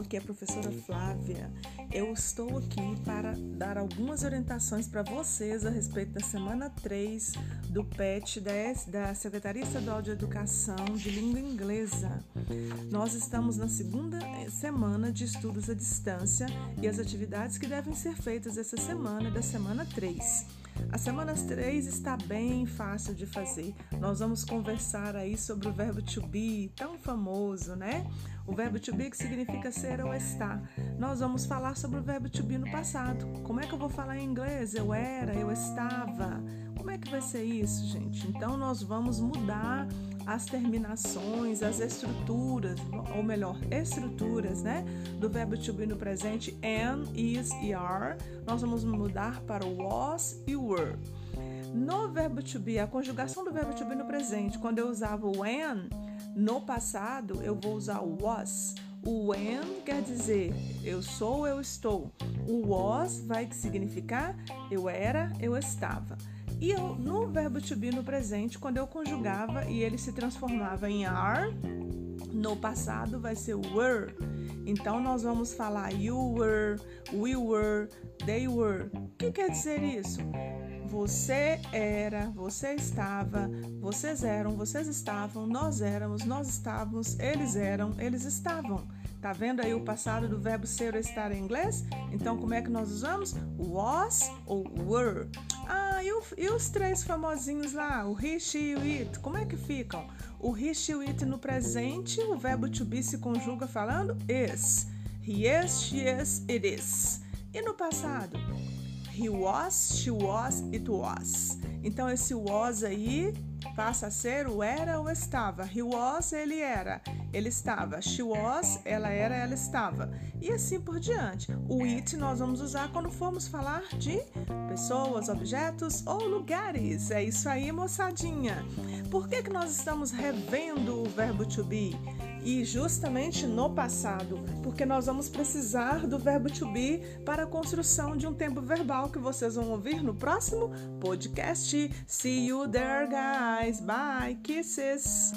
aqui é a professora Flávia. Eu estou aqui para dar algumas orientações para vocês a respeito da semana 3 do PET da Secretaria Estadual de Educação de Língua Inglesa. Nós estamos na segunda eh, semana de estudos à distância e as atividades que devem ser feitas essa semana da semana 3. A semana 3 está bem fácil de fazer. Nós vamos conversar aí sobre o verbo to be, tão famoso, né? O verbo to be que significa ser ou estar. Nós vamos falar sobre o verbo to be no passado. Como é que eu vou falar em inglês? Eu era, eu estava. Como é que vai ser isso, gente? Então nós vamos mudar as terminações, as estruturas, ou melhor, estruturas, né, do verbo to be no presente am, is e are. Nós vamos mudar para o was e were. No verbo to be, a conjugação do verbo to be no presente, quando eu usava o am, no passado eu vou usar o was. O am quer dizer eu sou, eu estou. O was vai significar eu era, eu estava. E eu, no verbo to be no presente, quando eu conjugava e ele se transformava em are, no passado vai ser were. Então nós vamos falar you were, we were, they were. O que quer dizer isso? Você era, você estava, vocês eram, vocês estavam, nós éramos, nós estávamos, eles eram, eles estavam. Tá vendo aí o passado do verbo ser ou estar em inglês? Então, como é que nós usamos? Was ou were. Ah, e, o, e os três famosinhos lá? O she e o it. Como é que ficam? O she e o it no presente, o verbo to be se conjuga falando is. He is, she is, it is. E no passado? He was, she was, it was. Então esse was aí passa a ser o era ou estava. He was, ele era, ele estava. She was, ela era, ela estava. E assim por diante. O it nós vamos usar quando formos falar de pessoas, objetos ou lugares. É isso aí, moçadinha. Por que, que nós estamos revendo o verbo to be? e justamente no passado, porque nós vamos precisar do verbo to be para a construção de um tempo verbal que vocês vão ouvir no próximo podcast. See you there, guys. Bye. Kisses.